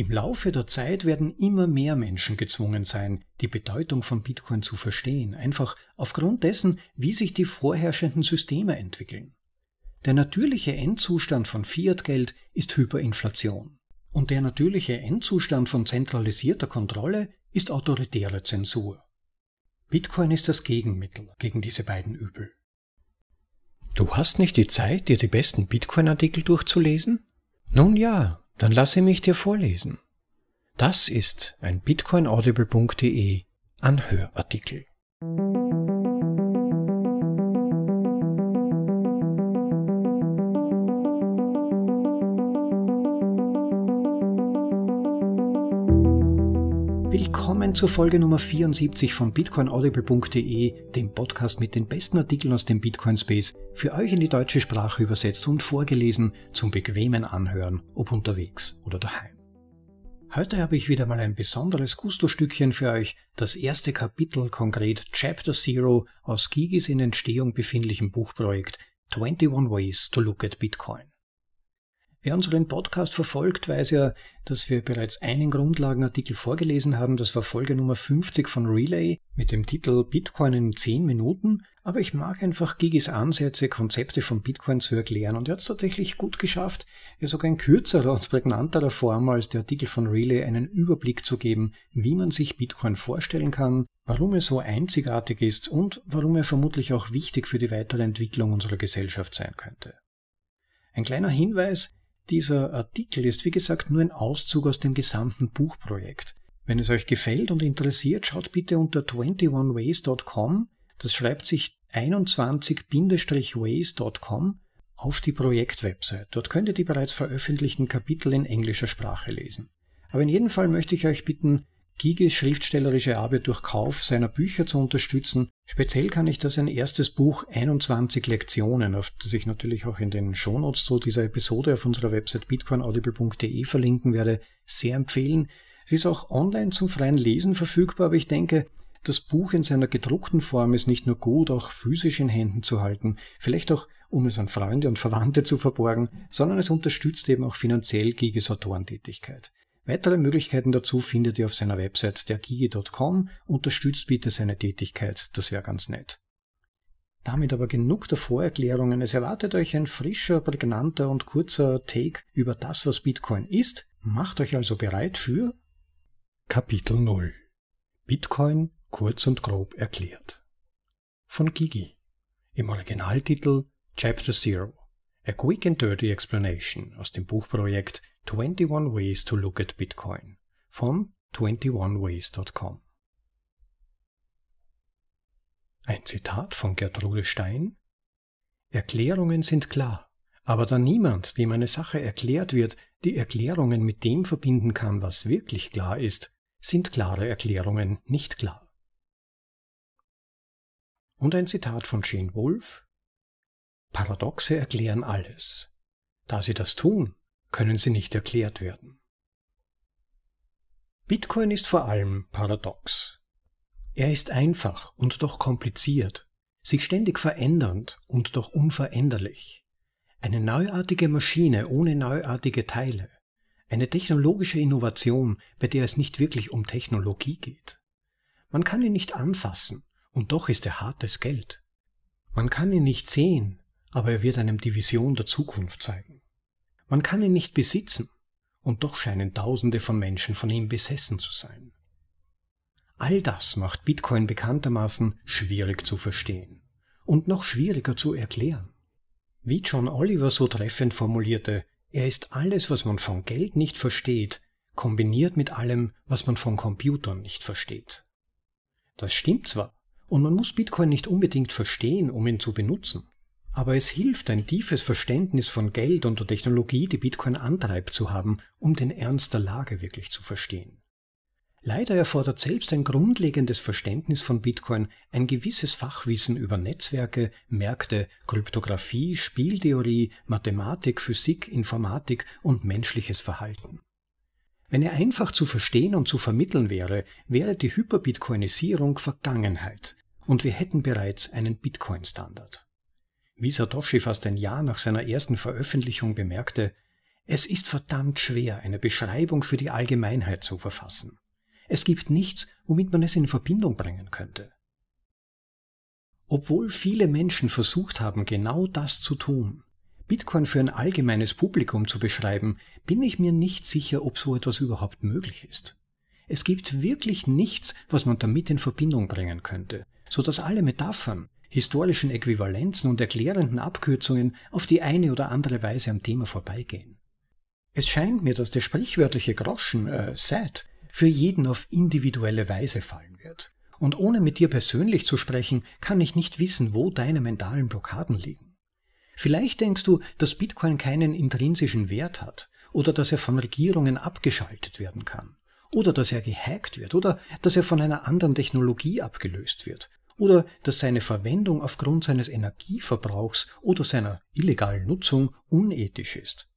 Im Laufe der Zeit werden immer mehr Menschen gezwungen sein, die Bedeutung von Bitcoin zu verstehen, einfach aufgrund dessen, wie sich die vorherrschenden Systeme entwickeln. Der natürliche Endzustand von Fiat-Geld ist Hyperinflation. Und der natürliche Endzustand von zentralisierter Kontrolle ist autoritäre Zensur. Bitcoin ist das Gegenmittel gegen diese beiden Übel. Du hast nicht die Zeit, dir die besten Bitcoin-Artikel durchzulesen? Nun ja, dann lasse mich dir vorlesen. Das ist ein bitcoinaudible.de Anhörartikel. Willkommen zur Folge Nummer 74 von bitcoinaudible.de, dem Podcast mit den besten Artikeln aus dem Bitcoin Space, für euch in die deutsche Sprache übersetzt und vorgelesen zum bequemen Anhören, ob unterwegs oder daheim. Heute habe ich wieder mal ein besonderes Gusto-Stückchen für euch, das erste Kapitel, konkret Chapter Zero aus Gigis in Entstehung befindlichem Buchprojekt 21 Ways to Look at Bitcoin. Wer unseren Podcast verfolgt, weiß ja, dass wir bereits einen Grundlagenartikel vorgelesen haben. Das war Folge Nummer 50 von Relay mit dem Titel Bitcoin in 10 Minuten. Aber ich mag einfach Gigis Ansätze, Konzepte von Bitcoin zu erklären und er hat es tatsächlich gut geschafft, ja sogar in kürzerer und prägnanterer Form als der Artikel von Relay einen Überblick zu geben, wie man sich Bitcoin vorstellen kann, warum er so einzigartig ist und warum er vermutlich auch wichtig für die weitere Entwicklung unserer Gesellschaft sein könnte. Ein kleiner Hinweis, dieser Artikel ist wie gesagt nur ein Auszug aus dem gesamten Buchprojekt. Wenn es euch gefällt und interessiert, schaut bitte unter 21ways.com, das schreibt sich 21-ways.com, auf die Projektwebsite. Dort könnt ihr die bereits veröffentlichten Kapitel in englischer Sprache lesen. Aber in jedem Fall möchte ich euch bitten, Giges schriftstellerische Arbeit durch Kauf seiner Bücher zu unterstützen. Speziell kann ich das ein erstes Buch 21 Lektionen, auf das ich natürlich auch in den Shownotes zu dieser Episode auf unserer Website bitcoinaudible.de verlinken werde, sehr empfehlen. Es ist auch online zum freien Lesen verfügbar, aber ich denke, das Buch in seiner gedruckten Form ist nicht nur gut, auch physisch in Händen zu halten, vielleicht auch um es an Freunde und Verwandte zu verborgen, sondern es unterstützt eben auch finanziell Giges Autorentätigkeit. Weitere Möglichkeiten dazu findet ihr auf seiner Website dergigi.com. Unterstützt bitte seine Tätigkeit, das wäre ganz nett. Damit aber genug der Vorerklärungen. Es erwartet euch ein frischer, prägnanter und kurzer Take über das, was Bitcoin ist. Macht euch also bereit für Kapitel 0. Bitcoin kurz und grob erklärt. Von Gigi. Im Originaltitel Chapter Zero. A Quick and Dirty Explanation aus dem Buchprojekt 21 Ways to Look at Bitcoin von 21ways.com. Ein Zitat von Gertrude Stein Erklärungen sind klar, aber da niemand, dem eine Sache erklärt wird, die Erklärungen mit dem verbinden kann, was wirklich klar ist, sind klare Erklärungen nicht klar. Und ein Zitat von Shane Wolf Paradoxe erklären alles. Da sie das tun, können sie nicht erklärt werden. Bitcoin ist vor allem paradox. Er ist einfach und doch kompliziert, sich ständig verändernd und doch unveränderlich. Eine neuartige Maschine ohne neuartige Teile. Eine technologische Innovation, bei der es nicht wirklich um Technologie geht. Man kann ihn nicht anfassen, und doch ist er hartes Geld. Man kann ihn nicht sehen, aber er wird einem die Vision der Zukunft zeigen. Man kann ihn nicht besitzen, und doch scheinen Tausende von Menschen von ihm besessen zu sein. All das macht Bitcoin bekanntermaßen schwierig zu verstehen und noch schwieriger zu erklären. Wie John Oliver so treffend formulierte, er ist alles, was man von Geld nicht versteht, kombiniert mit allem, was man von Computern nicht versteht. Das stimmt zwar, und man muss Bitcoin nicht unbedingt verstehen, um ihn zu benutzen. Aber es hilft, ein tiefes Verständnis von Geld und der Technologie, die Bitcoin antreibt, zu haben, um den Ernst der Lage wirklich zu verstehen. Leider erfordert selbst ein grundlegendes Verständnis von Bitcoin ein gewisses Fachwissen über Netzwerke, Märkte, Kryptographie, Spieltheorie, Mathematik, Physik, Informatik und menschliches Verhalten. Wenn er einfach zu verstehen und zu vermitteln wäre, wäre die Hyperbitcoinisierung Vergangenheit und wir hätten bereits einen Bitcoin-Standard. Wie Satoshi fast ein Jahr nach seiner ersten Veröffentlichung bemerkte, Es ist verdammt schwer, eine Beschreibung für die Allgemeinheit zu verfassen. Es gibt nichts, womit man es in Verbindung bringen könnte. Obwohl viele Menschen versucht haben, genau das zu tun, Bitcoin für ein allgemeines Publikum zu beschreiben, bin ich mir nicht sicher, ob so etwas überhaupt möglich ist. Es gibt wirklich nichts, was man damit in Verbindung bringen könnte, so dass alle Metaphern, historischen Äquivalenzen und erklärenden Abkürzungen auf die eine oder andere Weise am Thema vorbeigehen. Es scheint mir, dass der sprichwörtliche Groschen, äh, Sad, für jeden auf individuelle Weise fallen wird. Und ohne mit dir persönlich zu sprechen, kann ich nicht wissen, wo deine mentalen Blockaden liegen. Vielleicht denkst du, dass Bitcoin keinen intrinsischen Wert hat, oder dass er von Regierungen abgeschaltet werden kann, oder dass er gehackt wird, oder dass er von einer anderen Technologie abgelöst wird, oder dass seine Verwendung aufgrund seines Energieverbrauchs oder seiner illegalen Nutzung unethisch ist.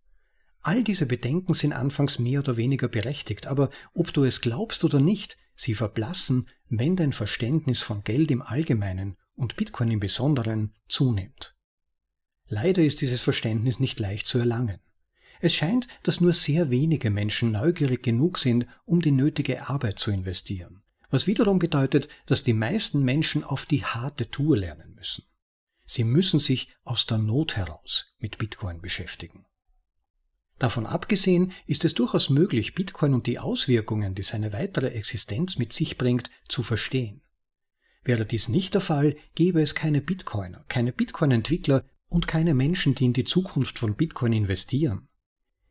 All diese Bedenken sind anfangs mehr oder weniger berechtigt, aber ob du es glaubst oder nicht, sie verblassen, wenn dein Verständnis von Geld im Allgemeinen und Bitcoin im Besonderen zunimmt. Leider ist dieses Verständnis nicht leicht zu erlangen. Es scheint, dass nur sehr wenige Menschen neugierig genug sind, um die nötige Arbeit zu investieren, was wiederum bedeutet, dass die meisten Menschen auf die harte Tour lernen müssen. Sie müssen sich aus der Not heraus mit Bitcoin beschäftigen. Davon abgesehen ist es durchaus möglich, Bitcoin und die Auswirkungen, die seine weitere Existenz mit sich bringt, zu verstehen. Wäre dies nicht der Fall, gäbe es keine Bitcoiner, keine Bitcoin-Entwickler und keine Menschen, die in die Zukunft von Bitcoin investieren.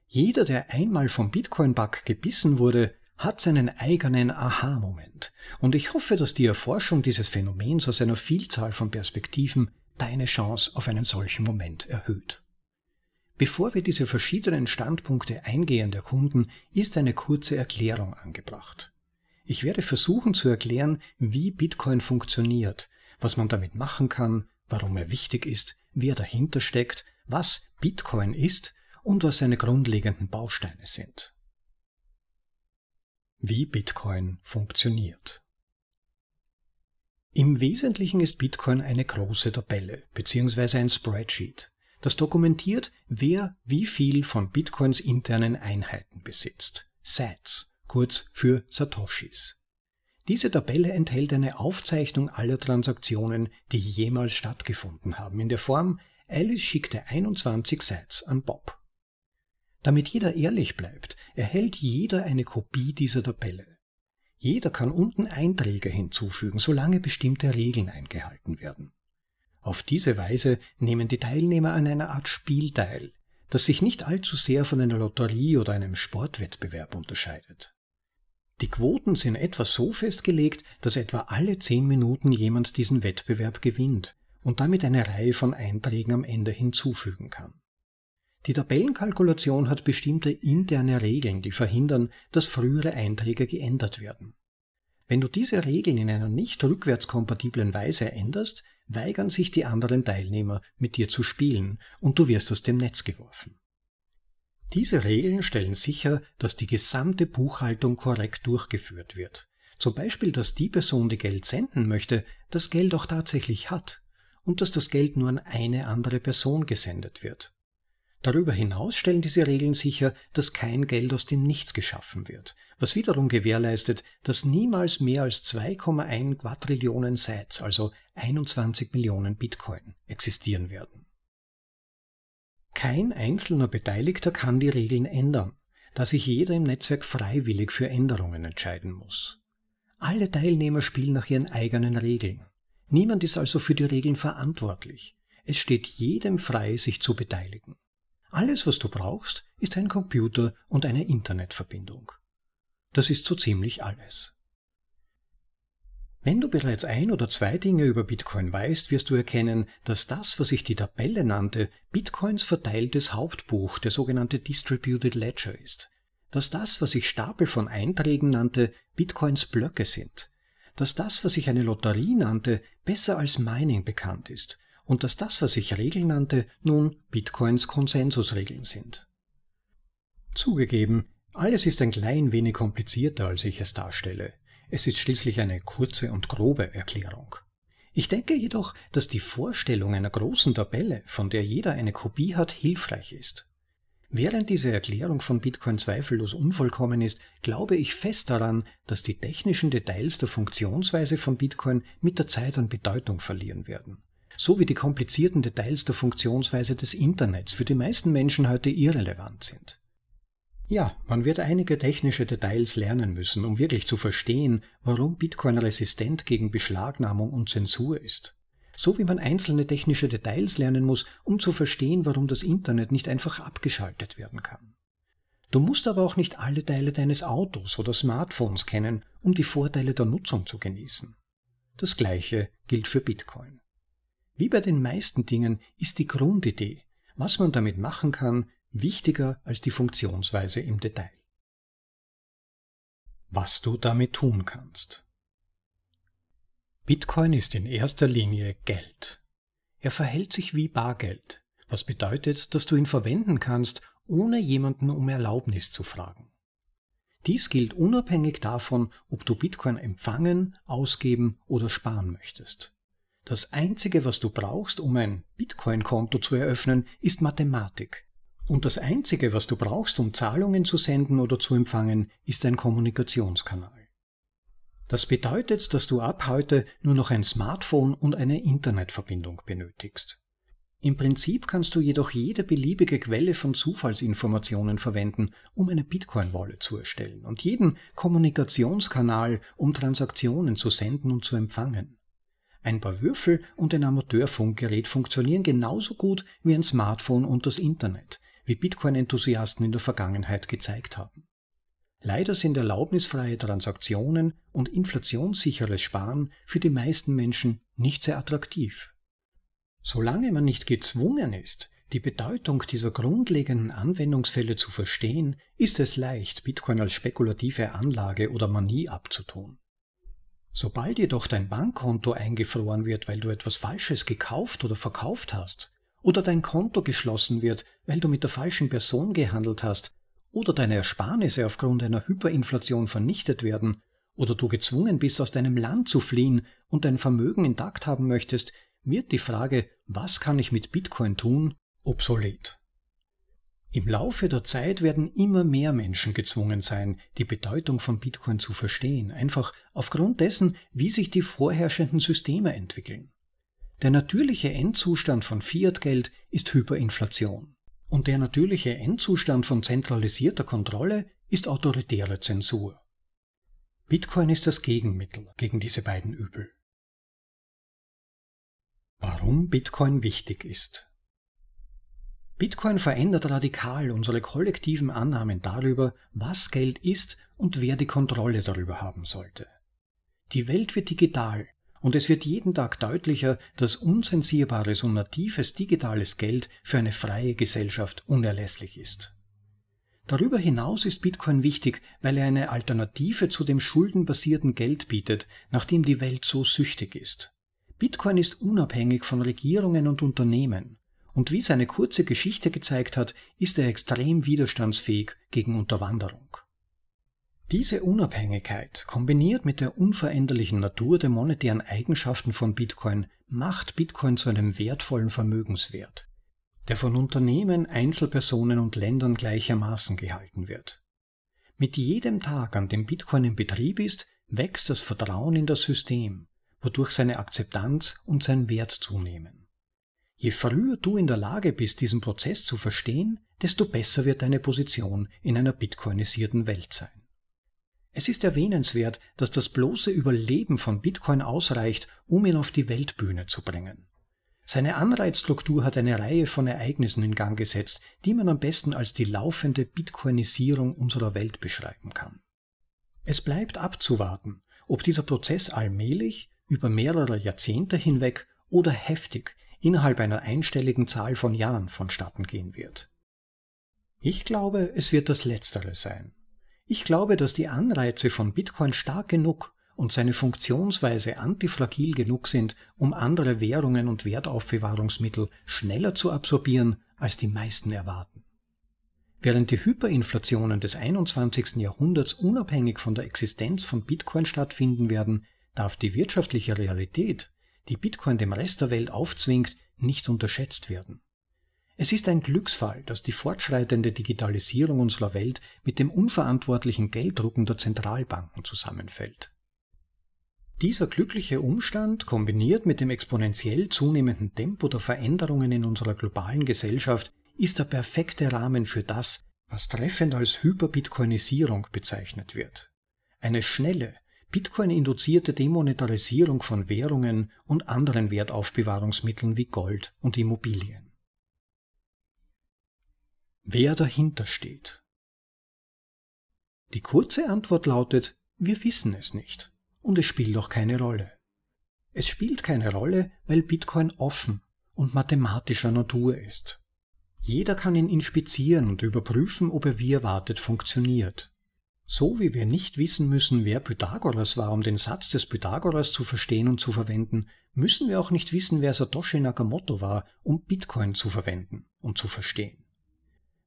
Jeder, der einmal vom Bitcoin-Bug gebissen wurde, hat seinen eigenen Aha-Moment. Und ich hoffe, dass die Erforschung dieses Phänomens aus einer Vielzahl von Perspektiven deine Chance auf einen solchen Moment erhöht. Bevor wir diese verschiedenen Standpunkte eingehend erkunden, ist eine kurze Erklärung angebracht. Ich werde versuchen zu erklären, wie Bitcoin funktioniert, was man damit machen kann, warum er wichtig ist, wie er dahinter steckt, was Bitcoin ist und was seine grundlegenden Bausteine sind. Wie Bitcoin funktioniert. Im Wesentlichen ist Bitcoin eine große Tabelle bzw. ein Spreadsheet das dokumentiert, wer wie viel von Bitcoins internen Einheiten besitzt. Sats, kurz für Satoshis. Diese Tabelle enthält eine Aufzeichnung aller Transaktionen, die jemals stattgefunden haben, in der Form, Alice schickte 21 Sats an Bob. Damit jeder ehrlich bleibt, erhält jeder eine Kopie dieser Tabelle. Jeder kann unten Einträge hinzufügen, solange bestimmte Regeln eingehalten werden. Auf diese Weise nehmen die Teilnehmer an einer Art Spiel teil, das sich nicht allzu sehr von einer Lotterie oder einem Sportwettbewerb unterscheidet. Die Quoten sind etwa so festgelegt, dass etwa alle zehn Minuten jemand diesen Wettbewerb gewinnt und damit eine Reihe von Einträgen am Ende hinzufügen kann. Die Tabellenkalkulation hat bestimmte interne Regeln, die verhindern, dass frühere Einträge geändert werden. Wenn du diese Regeln in einer nicht rückwärtskompatiblen Weise änderst, weigern sich die anderen Teilnehmer, mit dir zu spielen, und du wirst aus dem Netz geworfen. Diese Regeln stellen sicher, dass die gesamte Buchhaltung korrekt durchgeführt wird. Zum Beispiel, dass die Person, die Geld senden möchte, das Geld auch tatsächlich hat und dass das Geld nur an eine andere Person gesendet wird. Darüber hinaus stellen diese Regeln sicher, dass kein Geld aus dem Nichts geschaffen wird, was wiederum gewährleistet, dass niemals mehr als 2,1 Quadrillionen Sats, also 21 Millionen Bitcoin, existieren werden. Kein einzelner Beteiligter kann die Regeln ändern, da sich jeder im Netzwerk freiwillig für Änderungen entscheiden muss. Alle Teilnehmer spielen nach ihren eigenen Regeln. Niemand ist also für die Regeln verantwortlich. Es steht jedem frei, sich zu beteiligen. Alles, was du brauchst, ist ein Computer und eine Internetverbindung. Das ist so ziemlich alles. Wenn du bereits ein oder zwei Dinge über Bitcoin weißt, wirst du erkennen, dass das, was ich die Tabelle nannte, Bitcoins verteiltes Hauptbuch, der sogenannte Distributed Ledger ist. Dass das, was ich Stapel von Einträgen nannte, Bitcoins Blöcke sind. Dass das, was ich eine Lotterie nannte, besser als Mining bekannt ist und dass das, was ich Regeln nannte, nun Bitcoins Konsensusregeln sind. Zugegeben, alles ist ein klein wenig komplizierter, als ich es darstelle. Es ist schließlich eine kurze und grobe Erklärung. Ich denke jedoch, dass die Vorstellung einer großen Tabelle, von der jeder eine Kopie hat, hilfreich ist. Während diese Erklärung von Bitcoin zweifellos unvollkommen ist, glaube ich fest daran, dass die technischen Details der Funktionsweise von Bitcoin mit der Zeit an Bedeutung verlieren werden. So wie die komplizierten Details der Funktionsweise des Internets für die meisten Menschen heute irrelevant sind. Ja, man wird einige technische Details lernen müssen, um wirklich zu verstehen, warum Bitcoin resistent gegen Beschlagnahmung und Zensur ist. So wie man einzelne technische Details lernen muss, um zu verstehen, warum das Internet nicht einfach abgeschaltet werden kann. Du musst aber auch nicht alle Teile deines Autos oder Smartphones kennen, um die Vorteile der Nutzung zu genießen. Das gleiche gilt für Bitcoin. Wie bei den meisten Dingen ist die Grundidee, was man damit machen kann, wichtiger als die Funktionsweise im Detail. Was du damit tun kannst. Bitcoin ist in erster Linie Geld. Er verhält sich wie Bargeld, was bedeutet, dass du ihn verwenden kannst, ohne jemanden um Erlaubnis zu fragen. Dies gilt unabhängig davon, ob du Bitcoin empfangen, ausgeben oder sparen möchtest. Das Einzige, was du brauchst, um ein Bitcoin-Konto zu eröffnen, ist Mathematik. Und das Einzige, was du brauchst, um Zahlungen zu senden oder zu empfangen, ist ein Kommunikationskanal. Das bedeutet, dass du ab heute nur noch ein Smartphone und eine Internetverbindung benötigst. Im Prinzip kannst du jedoch jede beliebige Quelle von Zufallsinformationen verwenden, um eine Bitcoin-Wallet zu erstellen und jeden Kommunikationskanal, um Transaktionen zu senden und zu empfangen. Ein paar Würfel und ein Amateurfunkgerät funktionieren genauso gut wie ein Smartphone und das Internet, wie Bitcoin-Enthusiasten in der Vergangenheit gezeigt haben. Leider sind erlaubnisfreie Transaktionen und inflationssicheres Sparen für die meisten Menschen nicht sehr attraktiv. Solange man nicht gezwungen ist, die Bedeutung dieser grundlegenden Anwendungsfälle zu verstehen, ist es leicht, Bitcoin als spekulative Anlage oder Manie abzutun. Sobald jedoch dein Bankkonto eingefroren wird, weil du etwas Falsches gekauft oder verkauft hast, oder dein Konto geschlossen wird, weil du mit der falschen Person gehandelt hast, oder deine Ersparnisse aufgrund einer Hyperinflation vernichtet werden, oder du gezwungen bist, aus deinem Land zu fliehen und dein Vermögen intakt haben möchtest, wird die Frage, was kann ich mit Bitcoin tun, obsolet. Im Laufe der Zeit werden immer mehr Menschen gezwungen sein, die Bedeutung von Bitcoin zu verstehen, einfach aufgrund dessen, wie sich die vorherrschenden Systeme entwickeln. Der natürliche Endzustand von Fiat-Geld ist Hyperinflation. Und der natürliche Endzustand von zentralisierter Kontrolle ist autoritäre Zensur. Bitcoin ist das Gegenmittel gegen diese beiden Übel. Warum Bitcoin wichtig ist. Bitcoin verändert radikal unsere kollektiven Annahmen darüber, was Geld ist und wer die Kontrolle darüber haben sollte. Die Welt wird digital und es wird jeden Tag deutlicher, dass unzensierbares und natives digitales Geld für eine freie Gesellschaft unerlässlich ist. Darüber hinaus ist Bitcoin wichtig, weil er eine Alternative zu dem schuldenbasierten Geld bietet, nach dem die Welt so süchtig ist. Bitcoin ist unabhängig von Regierungen und Unternehmen, und wie seine kurze Geschichte gezeigt hat, ist er extrem widerstandsfähig gegen Unterwanderung. Diese Unabhängigkeit kombiniert mit der unveränderlichen Natur der monetären Eigenschaften von Bitcoin macht Bitcoin zu einem wertvollen Vermögenswert, der von Unternehmen, Einzelpersonen und Ländern gleichermaßen gehalten wird. Mit jedem Tag, an dem Bitcoin in Betrieb ist, wächst das Vertrauen in das System, wodurch seine Akzeptanz und sein Wert zunehmen. Je früher du in der Lage bist, diesen Prozess zu verstehen, desto besser wird deine Position in einer bitcoinisierten Welt sein. Es ist erwähnenswert, dass das bloße Überleben von Bitcoin ausreicht, um ihn auf die Weltbühne zu bringen. Seine Anreizstruktur hat eine Reihe von Ereignissen in Gang gesetzt, die man am besten als die laufende Bitcoinisierung unserer Welt beschreiben kann. Es bleibt abzuwarten, ob dieser Prozess allmählich, über mehrere Jahrzehnte hinweg oder heftig innerhalb einer einstelligen Zahl von Jahren vonstatten gehen wird. Ich glaube, es wird das Letztere sein. Ich glaube, dass die Anreize von Bitcoin stark genug und seine Funktionsweise antifragil genug sind, um andere Währungen und Wertaufbewahrungsmittel schneller zu absorbieren, als die meisten erwarten. Während die Hyperinflationen des 21. Jahrhunderts unabhängig von der Existenz von Bitcoin stattfinden werden, darf die wirtschaftliche Realität, die Bitcoin dem Rest der Welt aufzwingt, nicht unterschätzt werden. Es ist ein Glücksfall, dass die fortschreitende Digitalisierung unserer Welt mit dem unverantwortlichen Gelddrucken der Zentralbanken zusammenfällt. Dieser glückliche Umstand, kombiniert mit dem exponentiell zunehmenden Tempo der Veränderungen in unserer globalen Gesellschaft, ist der perfekte Rahmen für das, was treffend als Hyperbitcoinisierung bezeichnet wird. Eine schnelle, Bitcoin-induzierte Demonetarisierung von Währungen und anderen Wertaufbewahrungsmitteln wie Gold und Immobilien wer dahinter steht. Die kurze Antwort lautet, wir wissen es nicht und es spielt auch keine Rolle. Es spielt keine Rolle, weil Bitcoin offen und mathematischer Natur ist. Jeder kann ihn inspizieren und überprüfen, ob er wie erwartet funktioniert. So wie wir nicht wissen müssen, wer Pythagoras war, um den Satz des Pythagoras zu verstehen und zu verwenden, müssen wir auch nicht wissen, wer Satoshi Nakamoto war, um Bitcoin zu verwenden und zu verstehen.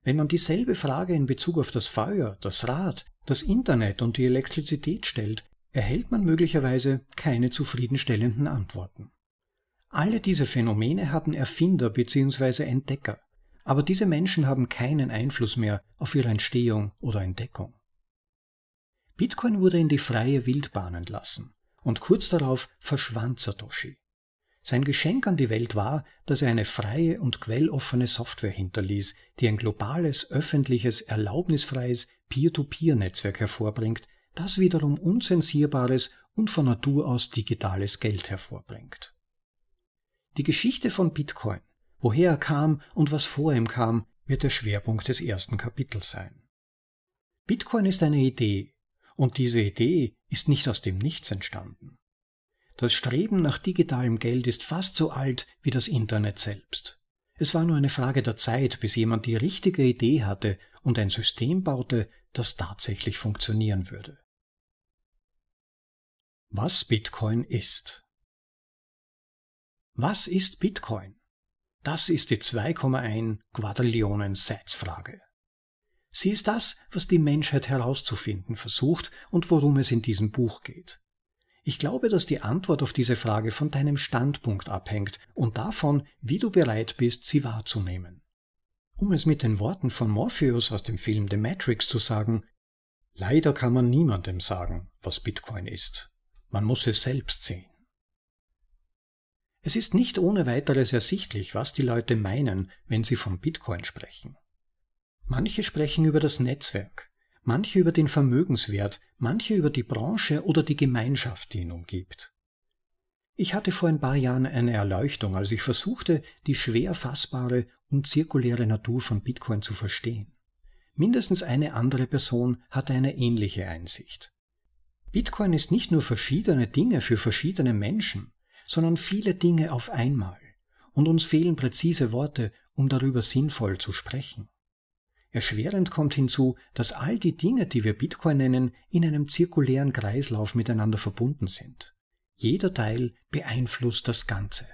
Wenn man dieselbe Frage in Bezug auf das Feuer, das Rad, das Internet und die Elektrizität stellt, erhält man möglicherweise keine zufriedenstellenden Antworten. Alle diese Phänomene hatten Erfinder bzw. Entdecker, aber diese Menschen haben keinen Einfluss mehr auf ihre Entstehung oder Entdeckung. Bitcoin wurde in die freie Wildbahn entlassen und kurz darauf verschwand Satoshi. Sein Geschenk an die Welt war, dass er eine freie und quelloffene Software hinterließ, die ein globales, öffentliches, erlaubnisfreies Peer-to-Peer-Netzwerk hervorbringt, das wiederum unzensierbares und von Natur aus digitales Geld hervorbringt. Die Geschichte von Bitcoin, woher er kam und was vor ihm kam, wird der Schwerpunkt des ersten Kapitels sein. Bitcoin ist eine Idee, und diese Idee ist nicht aus dem Nichts entstanden. Das Streben nach digitalem Geld ist fast so alt wie das Internet selbst. Es war nur eine Frage der Zeit, bis jemand die richtige Idee hatte und ein System baute, das tatsächlich funktionieren würde. Was Bitcoin ist. Was ist Bitcoin? Das ist die 2,1 Quadrillionen Sets-Frage. Sie ist das, was die Menschheit herauszufinden versucht und worum es in diesem Buch geht. Ich glaube, dass die Antwort auf diese Frage von deinem Standpunkt abhängt und davon, wie du bereit bist, sie wahrzunehmen. Um es mit den Worten von Morpheus aus dem Film The Matrix zu sagen, leider kann man niemandem sagen, was Bitcoin ist. Man muss es selbst sehen. Es ist nicht ohne weiteres ersichtlich, was die Leute meinen, wenn sie von Bitcoin sprechen. Manche sprechen über das Netzwerk, manche über den Vermögenswert, manche über die Branche oder die Gemeinschaft, die ihn umgibt. Ich hatte vor ein paar Jahren eine Erleuchtung, als ich versuchte, die schwer fassbare und zirkuläre Natur von Bitcoin zu verstehen. Mindestens eine andere Person hatte eine ähnliche Einsicht. Bitcoin ist nicht nur verschiedene Dinge für verschiedene Menschen, sondern viele Dinge auf einmal, und uns fehlen präzise Worte, um darüber sinnvoll zu sprechen. Erschwerend kommt hinzu, dass all die Dinge, die wir Bitcoin nennen, in einem zirkulären Kreislauf miteinander verbunden sind. Jeder Teil beeinflusst das Ganze.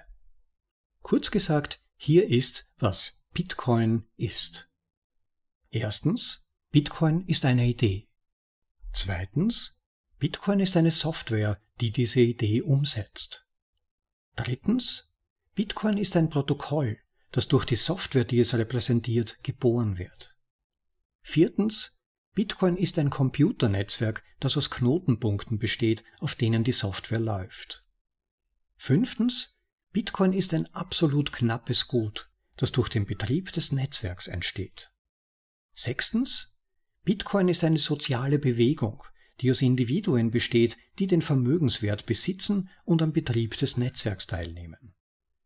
Kurz gesagt, hier ist, was Bitcoin ist. Erstens, Bitcoin ist eine Idee. Zweitens, Bitcoin ist eine Software, die diese Idee umsetzt. Drittens, Bitcoin ist ein Protokoll, das durch die Software, die es repräsentiert, geboren wird. Viertens, Bitcoin ist ein Computernetzwerk, das aus Knotenpunkten besteht, auf denen die Software läuft. Fünftens, Bitcoin ist ein absolut knappes Gut, das durch den Betrieb des Netzwerks entsteht. Sechstens, Bitcoin ist eine soziale Bewegung, die aus Individuen besteht, die den Vermögenswert besitzen und am Betrieb des Netzwerks teilnehmen.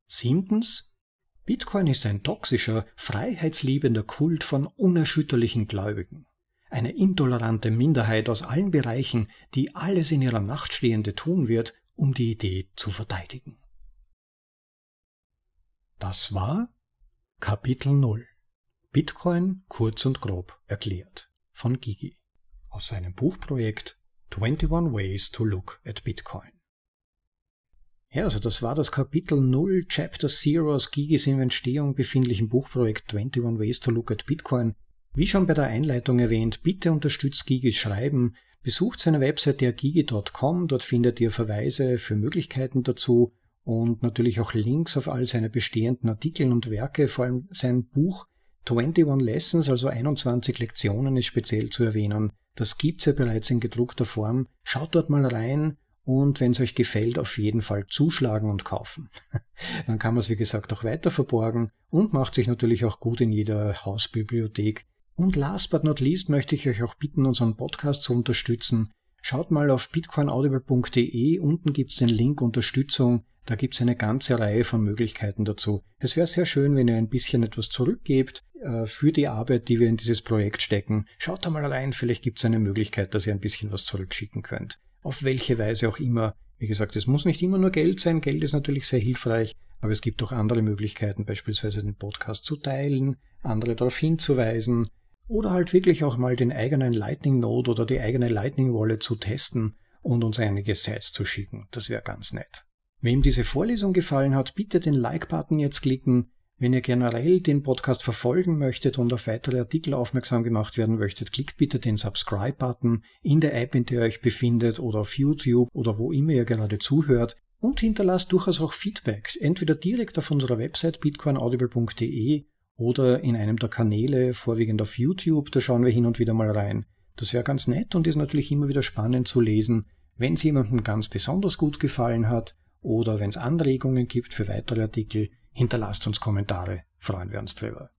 Siebtens, Bitcoin ist ein toxischer, freiheitsliebender Kult von unerschütterlichen Gläubigen. Eine intolerante Minderheit aus allen Bereichen, die alles in ihrer Macht Stehende tun wird, um die Idee zu verteidigen. Das war Kapitel 0 Bitcoin kurz und grob erklärt von Gigi aus seinem Buchprojekt 21 Ways to Look at Bitcoin. Ja, also das war das Kapitel 0, Chapter 0 aus Gigis in Entstehung befindlichen Buchprojekt 21 Ways to Look at Bitcoin. Wie schon bei der Einleitung erwähnt, bitte unterstützt Gigis Schreiben, besucht seine Webseite gigi.com, dort findet ihr Verweise für Möglichkeiten dazu und natürlich auch Links auf all seine bestehenden Artikel und Werke, vor allem sein Buch 21 Lessons, also 21 Lektionen ist speziell zu erwähnen. Das gibt's ja bereits in gedruckter Form. Schaut dort mal rein und wenn es euch gefällt, auf jeden Fall zuschlagen und kaufen. Dann kann man es, wie gesagt, auch weiter verborgen und macht sich natürlich auch gut in jeder Hausbibliothek. Und last but not least möchte ich euch auch bitten, unseren Podcast zu unterstützen. Schaut mal auf bitcoinaudible.de, unten gibt's den Link Unterstützung. Da gibt's eine ganze Reihe von Möglichkeiten dazu. Es wäre sehr schön, wenn ihr ein bisschen etwas zurückgebt äh, für die Arbeit, die wir in dieses Projekt stecken. Schaut da mal rein, vielleicht gibt's eine Möglichkeit, dass ihr ein bisschen was zurückschicken könnt. Auf welche Weise auch immer. Wie gesagt, es muss nicht immer nur Geld sein. Geld ist natürlich sehr hilfreich, aber es gibt auch andere Möglichkeiten, beispielsweise den Podcast zu teilen, andere darauf hinzuweisen oder halt wirklich auch mal den eigenen Lightning Node oder die eigene Lightning Wallet zu testen und uns einige Sites zu schicken. Das wäre ganz nett. Wem diese Vorlesung gefallen hat, bitte den Like-Button jetzt klicken. Wenn ihr generell den Podcast verfolgen möchtet und auf weitere Artikel aufmerksam gemacht werden möchtet, klickt bitte den Subscribe-Button in der App, in der ihr euch befindet oder auf YouTube oder wo immer ihr gerade zuhört. Und hinterlasst durchaus auch Feedback, entweder direkt auf unserer Website bitcoinaudible.de oder in einem der Kanäle, vorwiegend auf YouTube, da schauen wir hin und wieder mal rein. Das wäre ganz nett und ist natürlich immer wieder spannend zu lesen, wenn es jemandem ganz besonders gut gefallen hat oder wenn es Anregungen gibt für weitere Artikel, hinterlasst uns Kommentare, freuen wir uns drüber.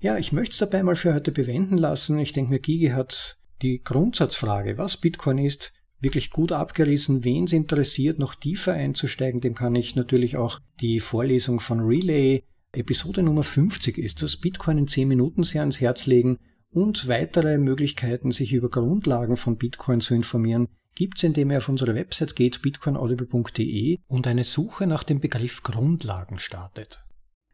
Ja, ich möchte es dabei mal für heute bewenden lassen. Ich denke mir, Gigi hat die Grundsatzfrage, was Bitcoin ist, wirklich gut abgerissen. Wen es interessiert, noch tiefer einzusteigen, dem kann ich natürlich auch die Vorlesung von Relay, Episode Nummer 50 ist das, Bitcoin in 10 Minuten sehr ans Herz legen und weitere Möglichkeiten, sich über Grundlagen von Bitcoin zu informieren, gibt es, indem ihr auf unsere Website geht, bitcoinaudible.de und eine Suche nach dem Begriff Grundlagen startet.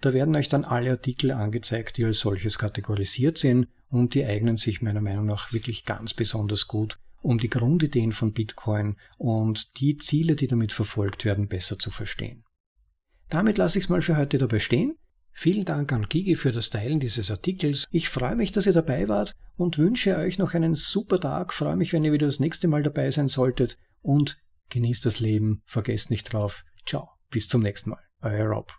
Da werden euch dann alle Artikel angezeigt, die als solches kategorisiert sind und die eignen sich meiner Meinung nach wirklich ganz besonders gut, um die Grundideen von Bitcoin und die Ziele, die damit verfolgt werden, besser zu verstehen. Damit lasse ich es mal für heute dabei stehen. Vielen Dank an Gigi für das Teilen dieses Artikels. Ich freue mich, dass ihr dabei wart und wünsche euch noch einen super Tag. Freue mich, wenn ihr wieder das nächste Mal dabei sein solltet und genießt das Leben. Vergesst nicht drauf. Ciao. Bis zum nächsten Mal. Euer Rob.